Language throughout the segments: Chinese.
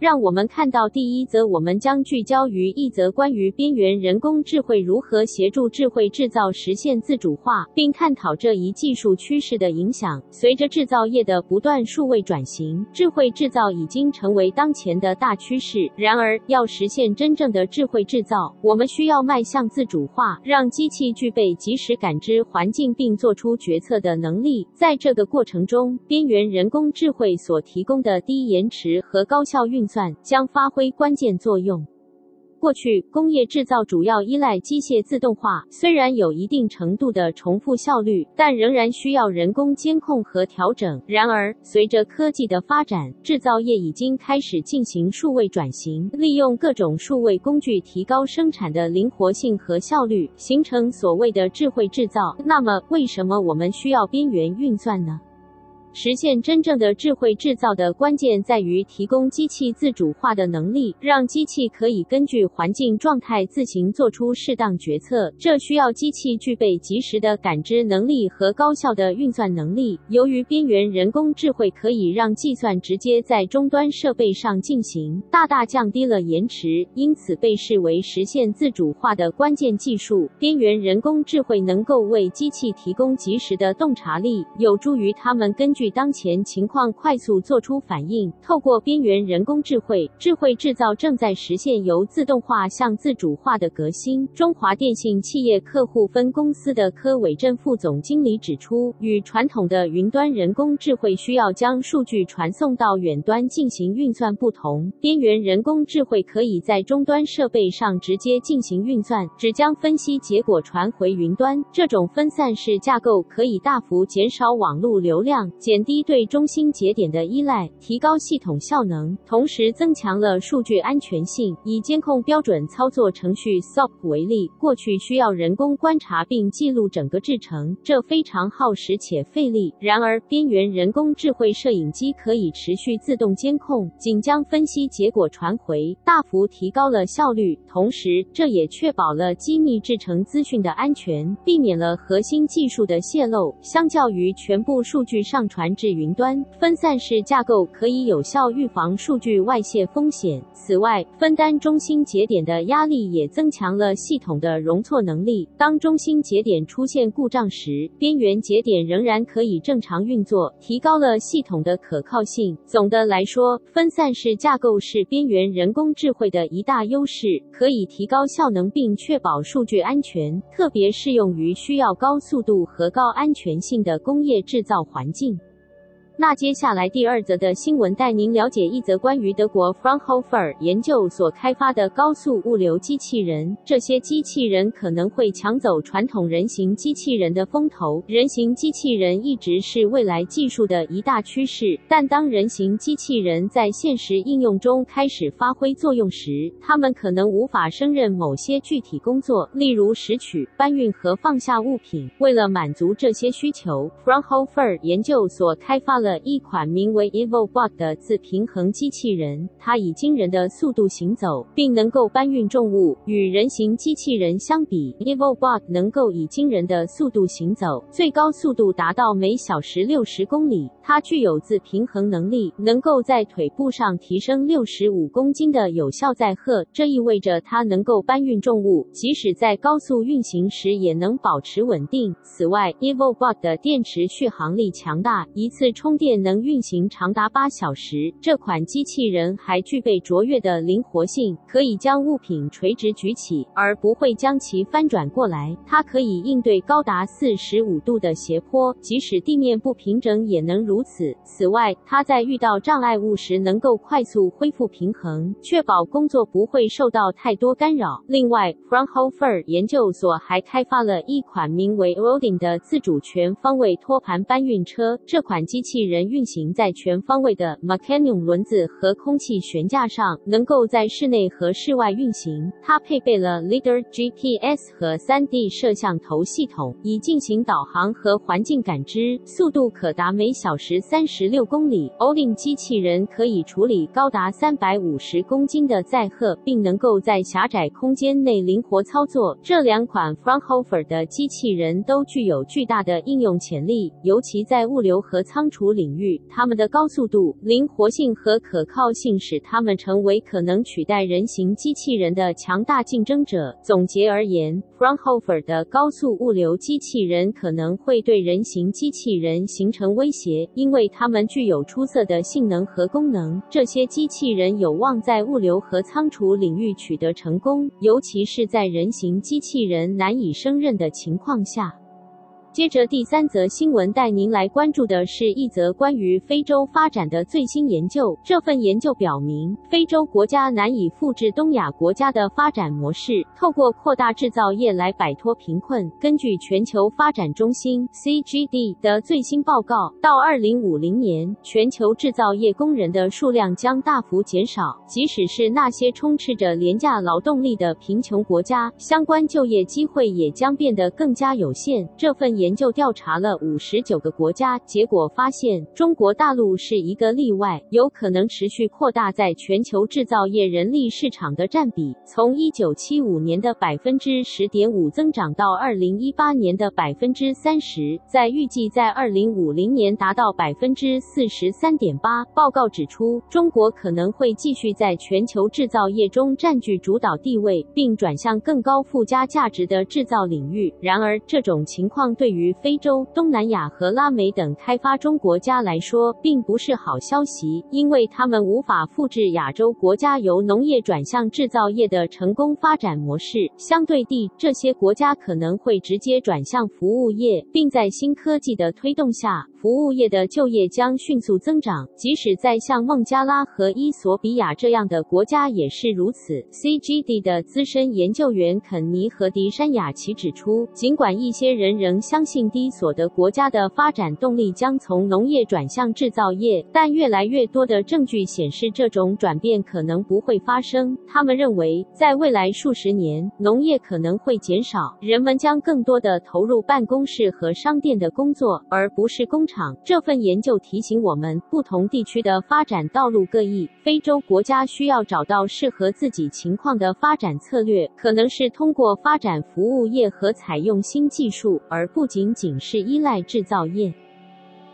让我们看到第一则，我们将聚焦于一则关于边缘人工智慧如何协助智慧制造实现自主化，并探讨这一技术趋势的影响。随着制造业的不断数位转型，智慧制造已经成为当前的大趋势。然而，要实现真正的智慧制造，我们需要迈向自主化，让机器具备及时感知环境并做出决策的能力。在这个过程中，边缘人工智慧所提供的低延迟和高效运算将发挥关键作用。过去，工业制造主要依赖机械自动化，虽然有一定程度的重复效率，但仍然需要人工监控和调整。然而，随着科技的发展，制造业已经开始进行数位转型，利用各种数位工具提高生产的灵活性和效率，形成所谓的智慧制造。那么，为什么我们需要边缘运算呢？实现真正的智慧制造的关键在于提供机器自主化的能力，让机器可以根据环境状态自行做出适当决策。这需要机器具备及时的感知能力和高效的运算能力。由于边缘人工智慧可以让计算直接在终端设备上进行，大大降低了延迟，因此被视为实现自主化的关键技术。边缘人工智慧能够为机器提供及时的洞察力，有助于他们根据据当前情况快速做出反应。透过边缘人工智慧，智慧制造正在实现由自动化向自主化的革新。中华电信企业客户分公司的柯伟振副总经理指出，与传统的云端人工智慧需要将数据传送到远端进行运算不同，边缘人工智慧可以在终端设备上直接进行运算，只将分析结果传回云端。这种分散式架构可以大幅减少网络流量。减低对中心节点的依赖，提高系统效能，同时增强了数据安全性。以监控标准操作程序 SOP 为例，过去需要人工观察并记录整个制程，这非常耗时且费力。然而，边缘人工智慧摄影机可以持续自动监控，仅将分析结果传回，大幅提高了效率。同时，这也确保了机密制程资讯的安全，避免了核心技术的泄露。相较于全部数据上传，传至云端，分散式架构可以有效预防数据外泄风险。此外，分担中心节点的压力也增强了系统的容错能力。当中心节点出现故障时，边缘节点仍然可以正常运作，提高了系统的可靠性。总的来说，分散式架构是边缘人工智慧的一大优势，可以提高效能并确保数据安全，特别适用于需要高速度和高安全性的工业制造环境。那接下来第二则的新闻带您了解一则关于德国 Fraunhofer 研究所开发的高速物流机器人。这些机器人可能会抢走传统人形机器人的风头。人形机器人一直是未来技术的一大趋势，但当人形机器人在现实应用中开始发挥作用时，它们可能无法胜任某些具体工作，例如拾取、搬运和放下物品。为了满足这些需求，Fraunhofer 研究所开发了。一款名为 EvoBot 的自平衡机器人，它以惊人的速度行走，并能够搬运重物。与人形机器人相比，EvoBot 能够以惊人的速度行走，最高速度达到每小时六十公里。它具有自平衡能力，能够在腿部上提升六十五公斤的有效载荷，这意味着它能够搬运重物，即使在高速运行时也能保持稳定。此外，EvoBot 的电池续航力强大，一次充电能运行长达八小时。这款机器人还具备卓越的灵活性，可以将物品垂直举起，而不会将其翻转过来。它可以应对高达四十五度的斜坡，即使地面不平整，也能如如此。此外，他在遇到障碍物时能够快速恢复平衡，确保工作不会受到太多干扰。另外，Fraunhofer 研究所还开发了一款名为 Rodin 的自主全方位托盘搬运车。这款机器人运行在全方位的 Mecanum 轮子和空气悬架上，能够在室内和室外运行。它配备了 Lidar GPS 和 3D 摄像头系统，以进行导航和环境感知，速度可达每小时三十六公里。Olin 机器人可以处理高达三百五十公斤的载荷，并能够在狭窄空间内灵活操作。这两款 Fraunhofer 的机器人都具有巨大的应用潜力，尤其在物流和仓储领域。它们的高速度、灵活性和可靠性使它们成为可能取代人形机器人的强大竞争者。总结而言，Fraunhofer 的高速物流机器人可能会对人形机器人形成威胁，因为它们具有出色的性能和功能。这些机器人有望在物流和仓储领域取得成功，尤其是在人形机器人难以胜任的情况下。接着第三则新闻带您来关注的是一则关于非洲发展的最新研究。这份研究表明，非洲国家难以复制东亚国家的发展模式，透过扩大制造业来摆脱贫困。根据全球发展中心 （CGD） 的最新报告，到2050年，全球制造业工人的数量将大幅减少。即使是那些充斥着廉价劳动力的贫穷国家，相关就业机会也将变得更加有限。这份研究调查了五十九个国家，结果发现中国大陆是一个例外，有可能持续扩大在全球制造业人力市场的占比，从一九七五年的百分之十点五增长到二零一八年的百分之三十，在预计在二零五零年达到百分之四十三点八。报告指出，中国可能会继续在全球制造业中占据主导地位，并转向更高附加价值的制造领域。然而，这种情况对对于非洲、东南亚和拉美等开发中国家来说，并不是好消息，因为他们无法复制亚洲国家由农业转向制造业的成功发展模式。相对地，这些国家可能会直接转向服务业，并在新科技的推动下，服务业的就业将迅速增长。即使在像孟加拉和伊索比亚这样的国家也是如此。CGD 的资深研究员肯尼和迪山雅奇指出，尽管一些人仍相信低所得国家的发展动力将从农业转向制造业，但越来越多的证据显示这种转变可能不会发生。他们认为，在未来数十年，农业可能会减少，人们将更多的投入办公室和商店的工作，而不是工厂。这份研究提醒我们，不同地区的发展道路各异，非洲国家需要找到适合自己情况的发展策略，可能是通过发展服务业和采用新技术，而。不仅仅是依赖制造业。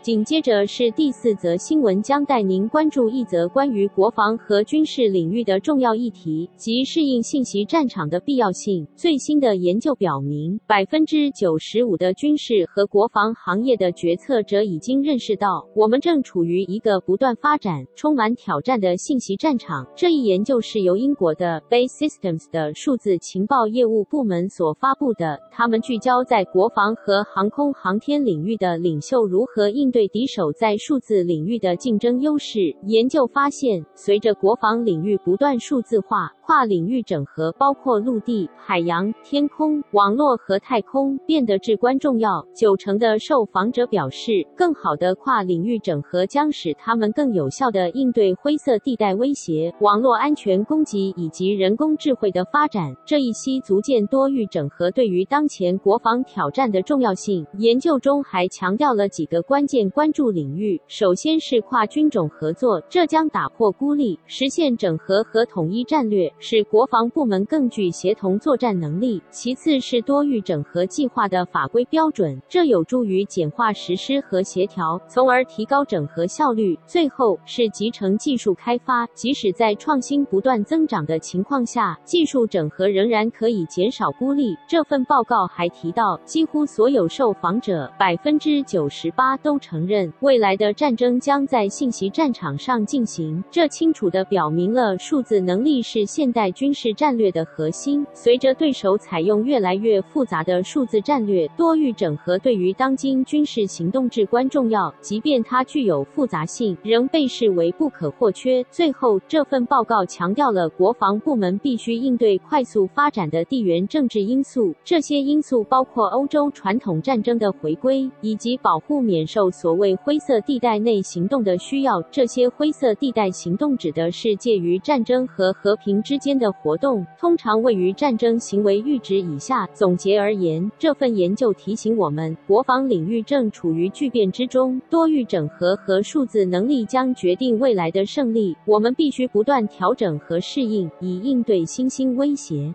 紧接着是第四则新闻，将带您关注一则关于国防和军事领域的重要议题，即适应信息战场的必要性。最新的研究表明，百分之九十五的军事和国防行业的决策者已经认识到，我们正处于一个不断发展、充满挑战的信息战场。这一研究是由英国的 Base Systems 的数字情报业务部门所发布的，他们聚焦在国防和航空航天领域的领袖如何应对。对敌手在数字领域的竞争优势。研究发现，随着国防领域不断数字化，跨领域整合，包括陆地、海洋、天空、网络和太空，变得至关重要。九成的受访者表示，更好的跨领域整合将使他们更有效地应对灰色地带威胁、网络安全攻击以及人工智慧的发展。这一些逐渐多域整合对于当前国防挑战的重要性。研究中还强调了几个关键关注领域：首先是跨军种合作，这将打破孤立，实现整合和统一战略。使国防部门更具协同作战能力。其次是多域整合计划的法规标准，这有助于简化实施和协调，从而提高整合效率。最后是集成技术开发，即使在创新不断增长的情况下，技术整合仍然可以减少孤立。这份报告还提到，几乎所有受访者百分之九十八都承认，未来的战争将在信息战场上进行。这清楚地表明了数字能力是现代军事战略的核心。随着对手采用越来越复杂的数字战略，多域整合对于当今军事行动至关重要。即便它具有复杂性，仍被视为不可或缺。最后，这份报告强调了国防部门必须应对快速发展的地缘政治因素。这些因素包括欧洲传统战争的回归，以及保护免受所谓灰色地带内行动的需要。这些灰色地带行动指的是介于战争和和平之间的活动，通常位于战争行为阈值以下。总结而言，这份研究提醒我们，国防领域正处于巨变之中，多域整合和数字能力将决定未来的胜利。我们必须不断调整和适应，以应对新兴威胁。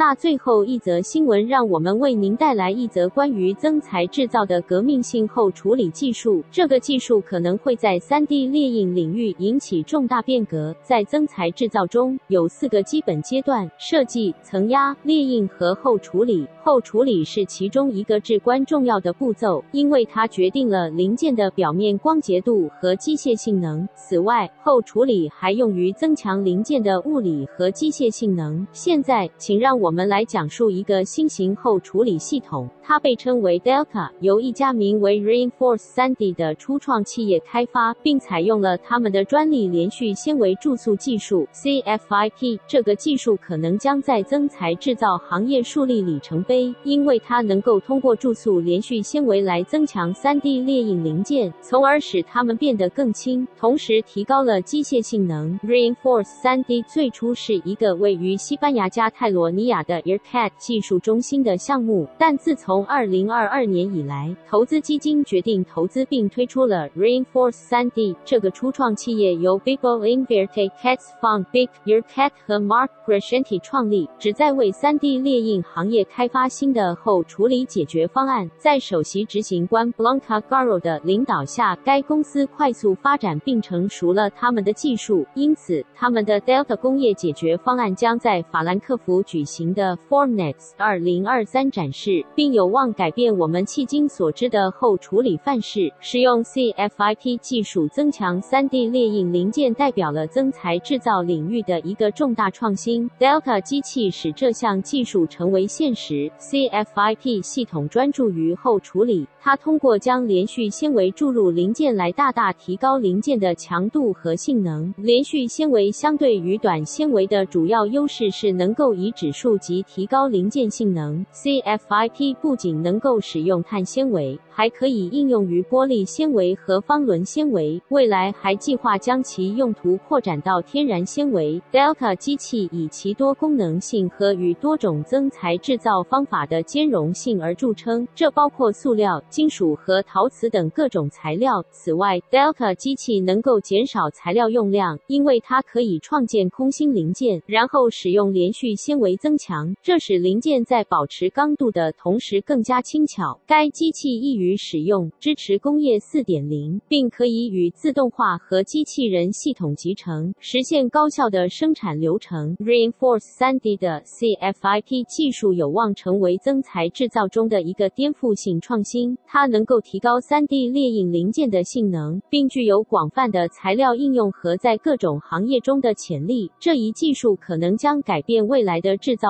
那最后一则新闻，让我们为您带来一则关于增材制造的革命性后处理技术。这个技术可能会在 3D 列印领域引起重大变革。在增材制造中，有四个基本阶段：设计、层压、列印和后处理。后处理是其中一个至关重要的步骤，因为它决定了零件的表面光洁度和机械性能。此外，后处理还用于增强零件的物理和机械性能。现在，请让我。我们来讲述一个新型后处理系统，它被称为 Delta，由一家名为 Reinforce 3D 的初创企业开发，并采用了他们的专利连续纤维注塑技术 CFIP。这个技术可能将在增材制造行业树立里程碑，因为它能够通过注塑连续纤维来增强 3D 列印零件，从而使它们变得更轻，同时提高了机械性能。Reinforce 3D 最初是一个位于西班牙加泰罗尼亚亚的 EarCat 技术中心的项目，但自从2022年以来，投资基金决定投资并推出了 Reinforce 3D。这个初创企业由 Bibo Invierte Cats Fund、Big EarCat 和 Mark Crescenti 创立，旨在为 3D 列印行业开发新的后处理解决方案。在首席执行官 Blanca Garro 的领导下，该公司快速发展并成熟了他们的技术，因此他们的 Delta 工业解决方案将在法兰克福举行的 Formnext 2023展示，并有望改变我们迄今所知的后处理范式。使用 CFIP 技术增强 3D 列印零件，代表了增材制造领域的一个重大创新。Delta 机器使这项技术成为现实。CFIP 系统专注于后处理，它通过将连续纤维注入零件来大大提高零件的强度和性能。连续纤维相对于短纤维的主要优势是能够以指数及提高零件性能。CFIP 不仅能够使用碳纤维，还可以应用于玻璃纤维和方纶纤维。未来还计划将其用途扩展到天然纤维。Delta 机器以其多功能性和与多种增材制造方法的兼容性而著称，这包括塑料、金属和陶瓷等各种材料。此外，Delta 机器能够减少材料用量，因为它可以创建空心零件，然后使用连续纤维增强。这使零件在保持刚度的同时更加轻巧。该机器易于使用，支持工业4.0，并可以与自动化和机器人系统集成，实现高效的生产流程。Reinforce 3D 的 CFIP 技术有望成为增材制造中的一个颠覆性创新。它能够提高 3D 列印零件的性能，并具有广泛的材料应用和在各种行业中的潜力。这一技术可能将改变未来的制造